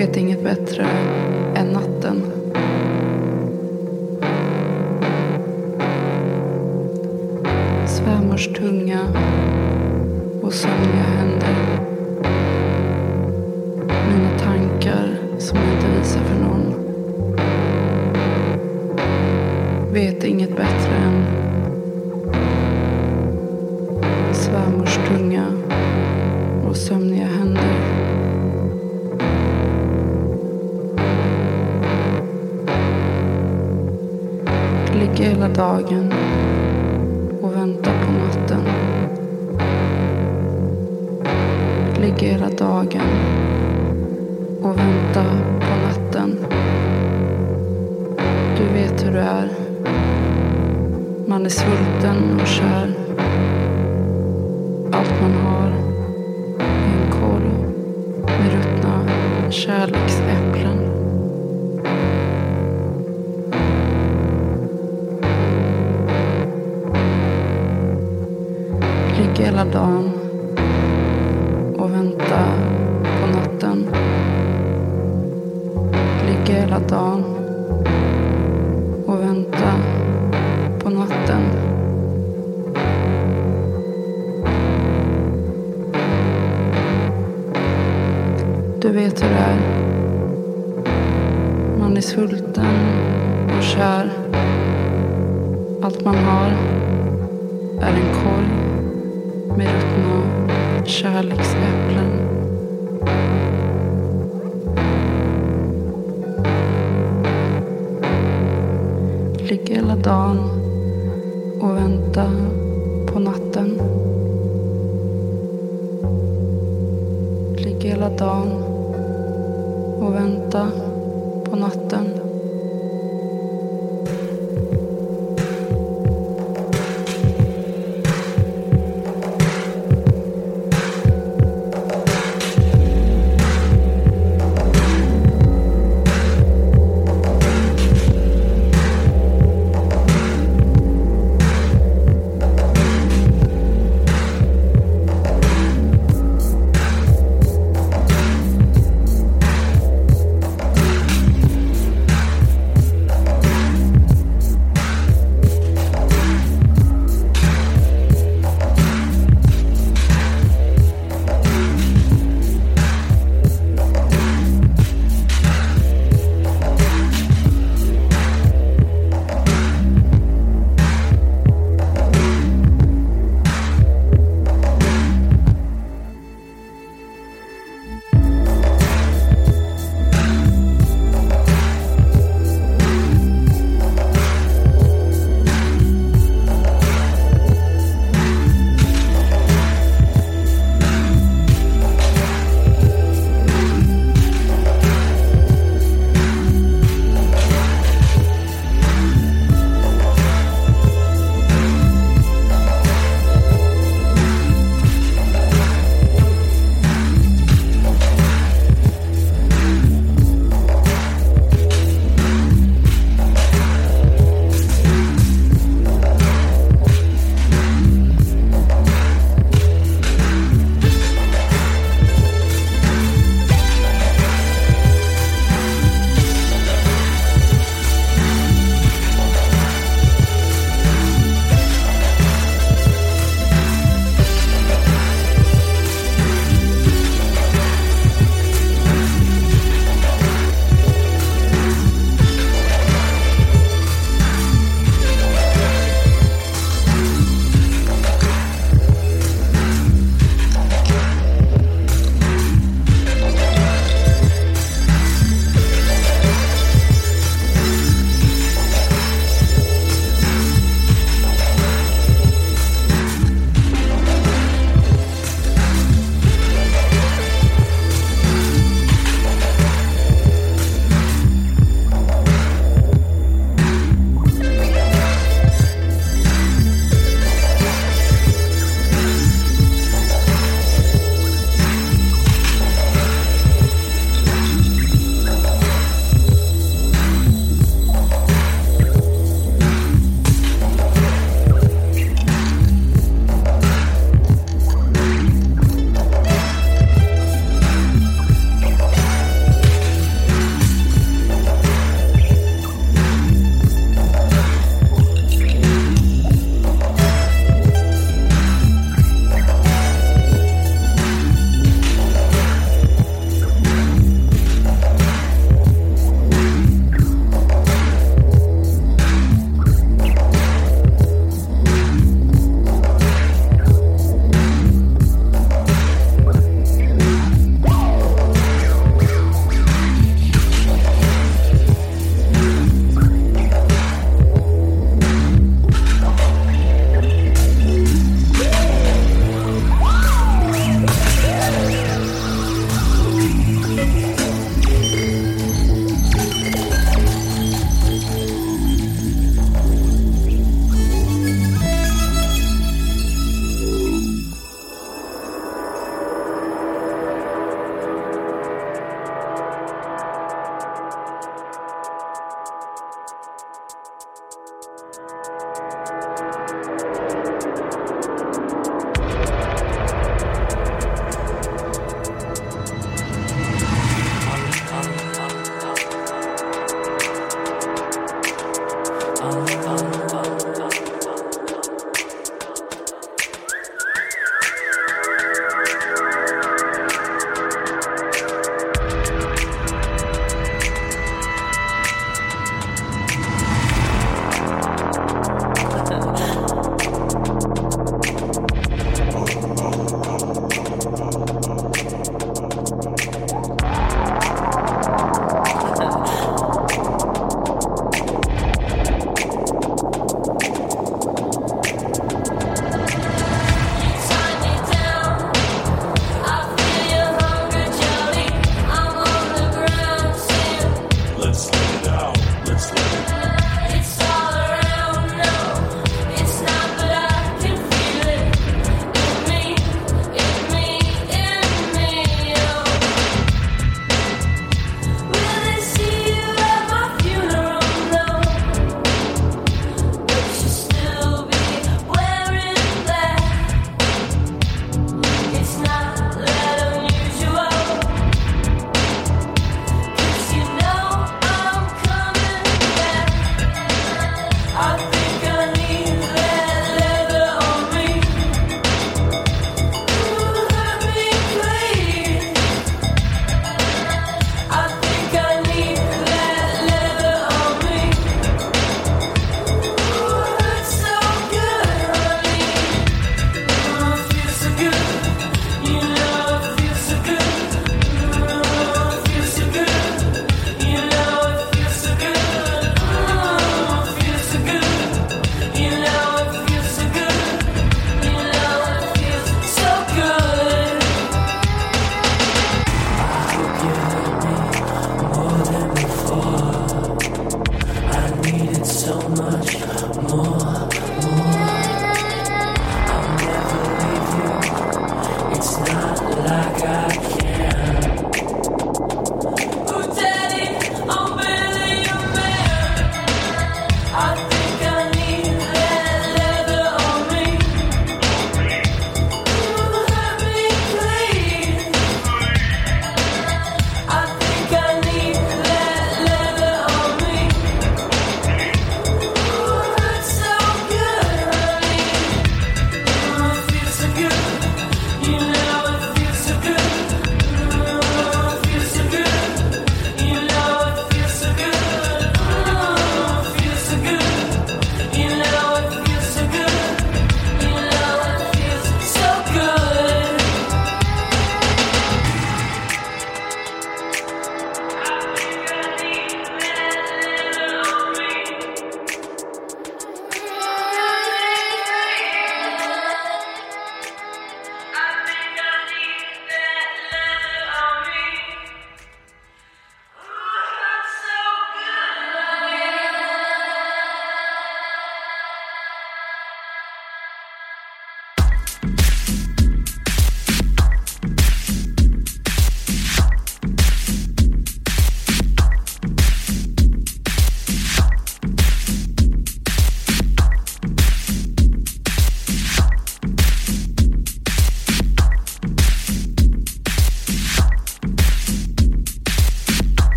Vet inget bättre. Let's live it.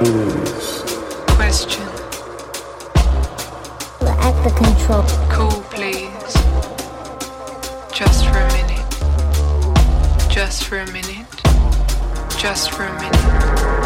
Question. We're at the control. Cool, please. Just for a minute. Just for a minute. Just for a minute.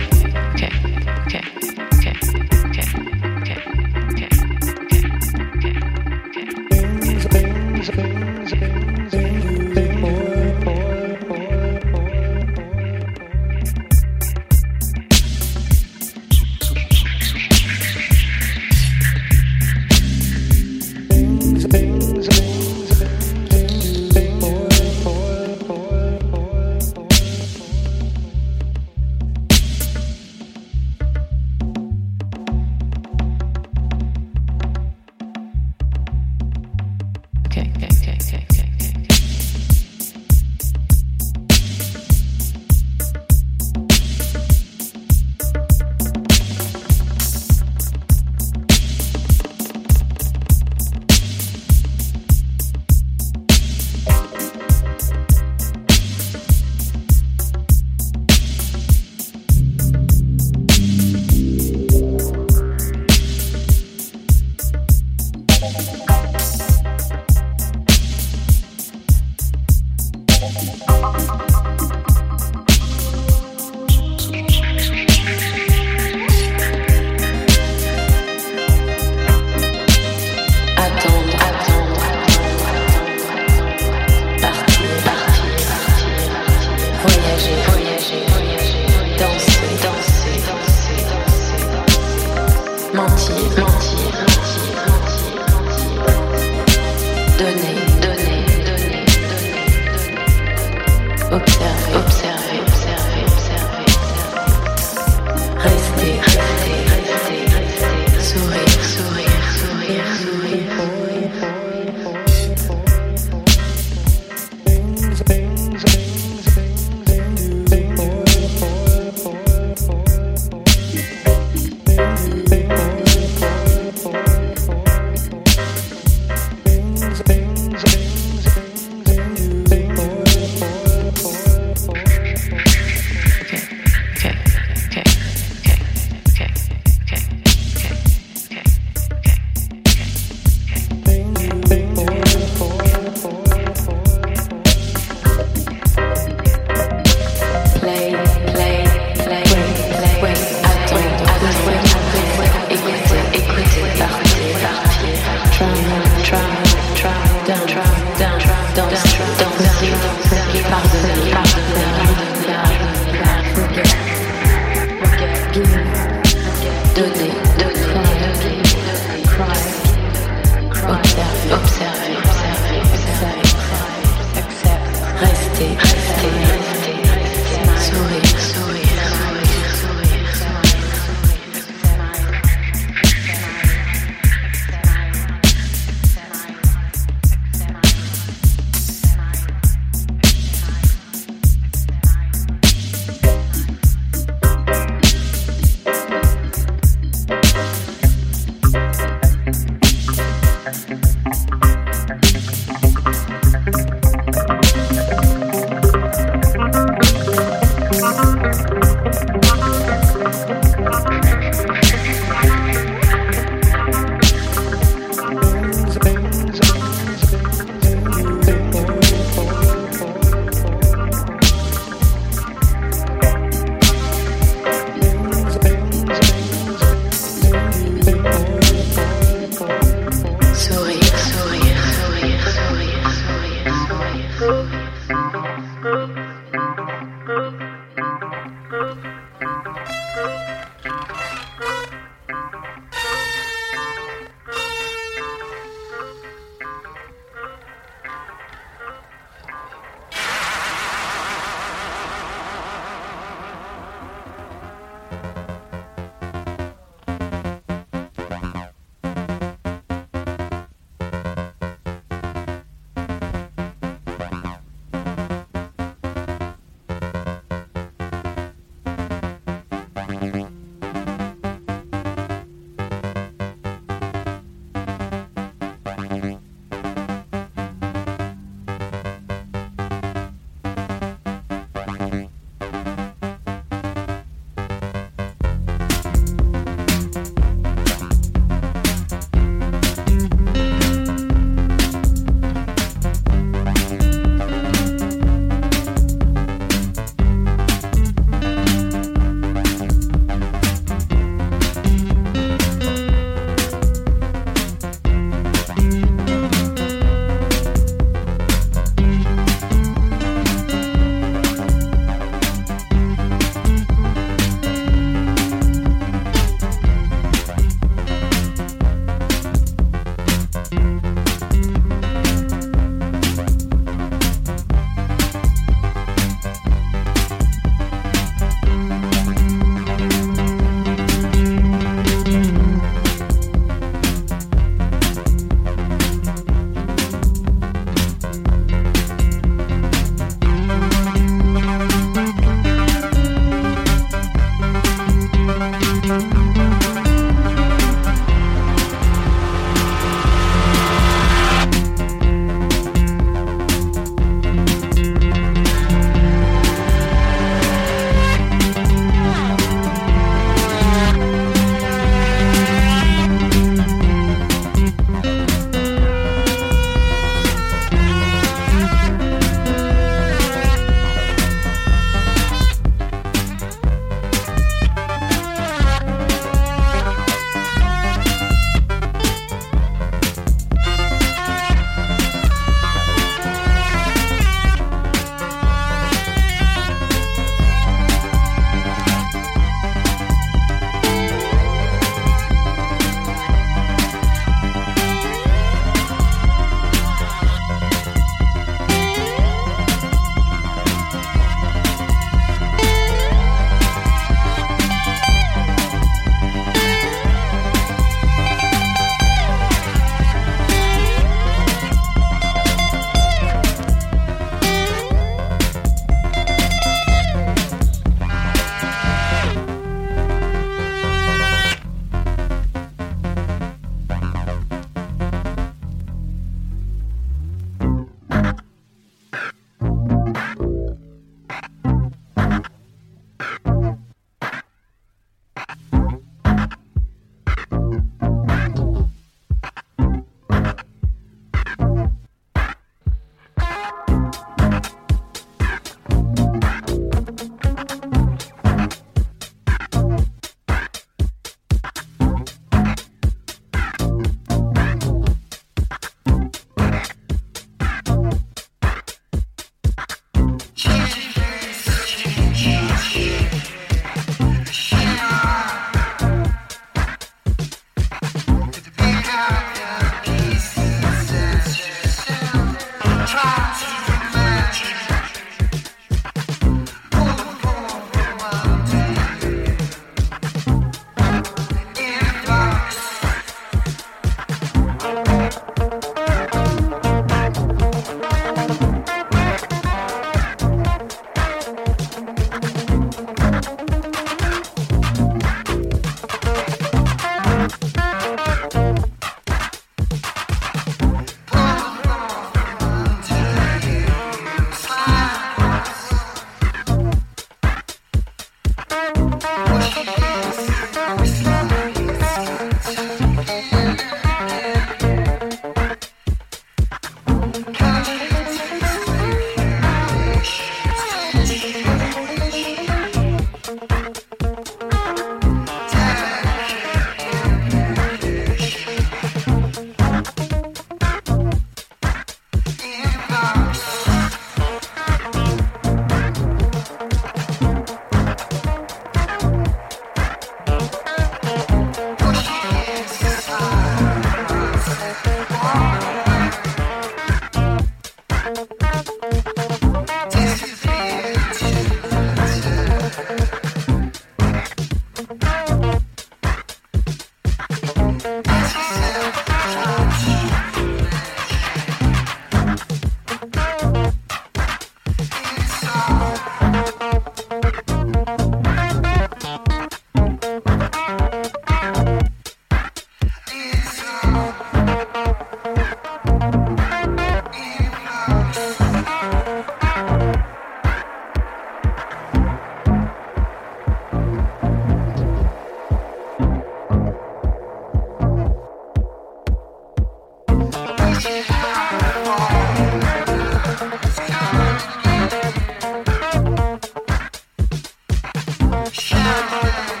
Thank.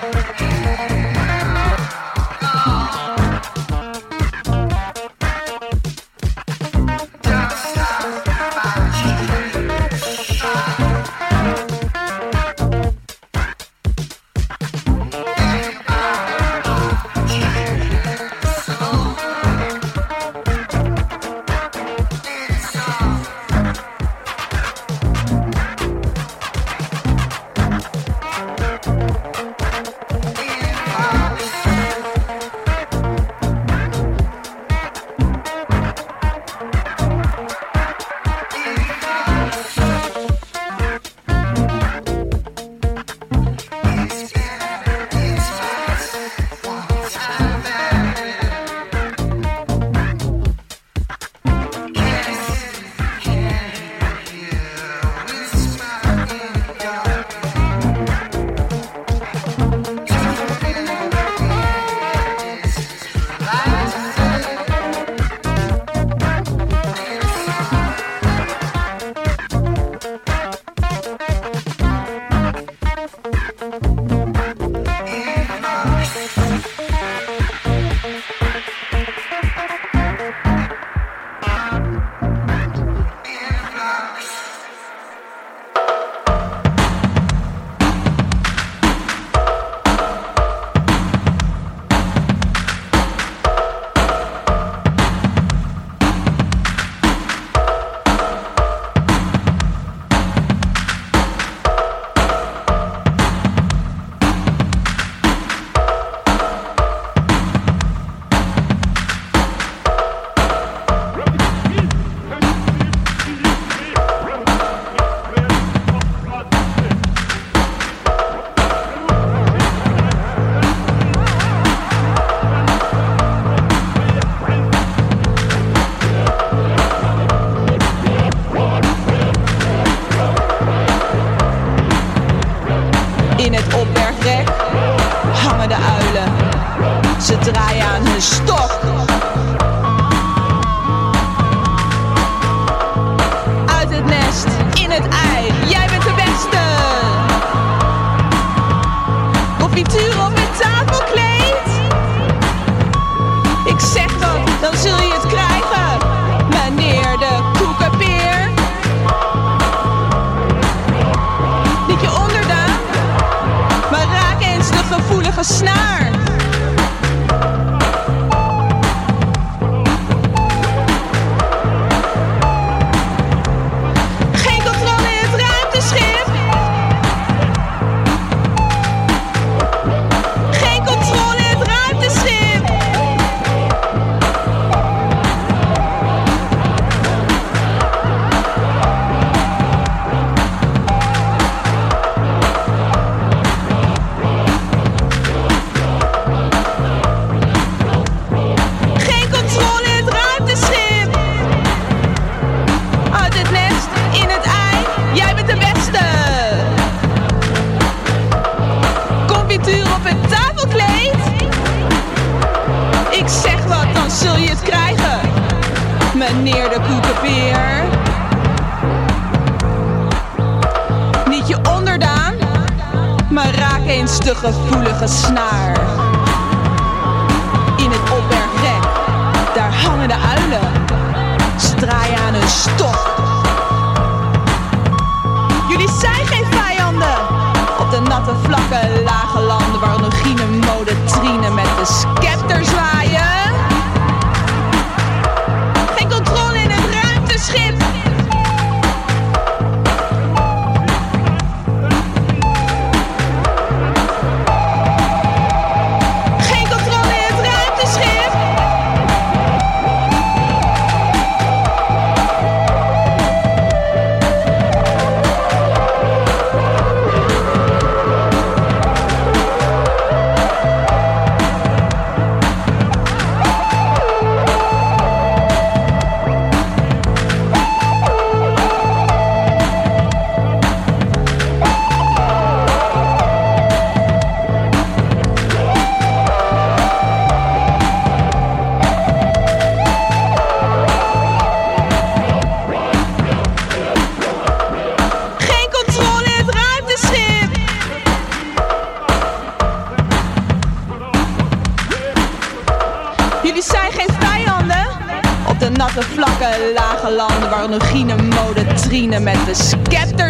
lage landen waar gine mode trine met de scepter the skeptic.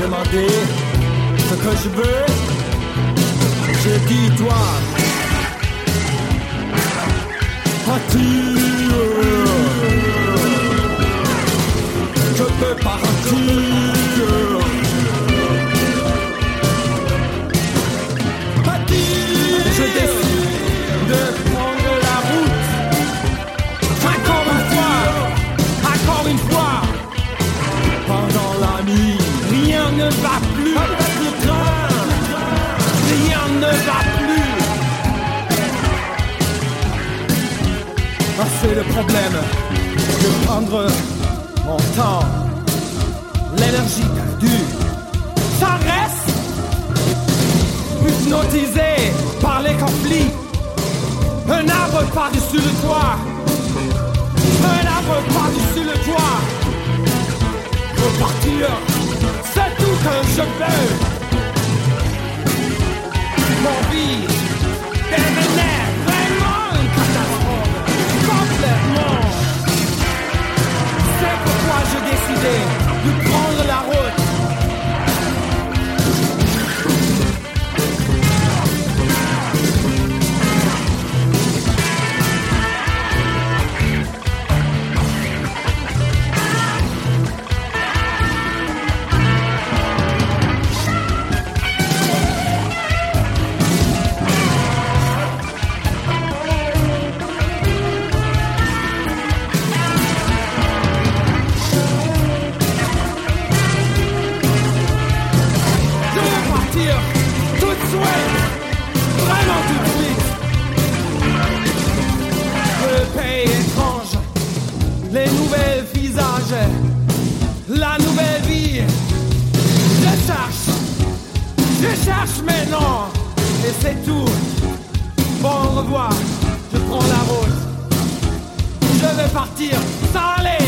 Demandé ce que je veux, je dis toi. Partir. Je peux partir. Va plus. Le train, rien ne va plus. C'est le problème de prendre mon temps, l'énergie perdue. Ça reste hypnotisé par les conflits. Un arbre par-dessus le toit. Un arbre par-dessus le toit. Repartir, tout que je veux. Mon vie devenait vraiment une catastrophe. Complètement. C'est pourquoi j'ai décidé de prendre les nouvelles visages, la nouvelle vie. Je cherche, je cherche maintenant, et c'est tout. Bon, au revoir, je prends la route. Je vais partir, aller,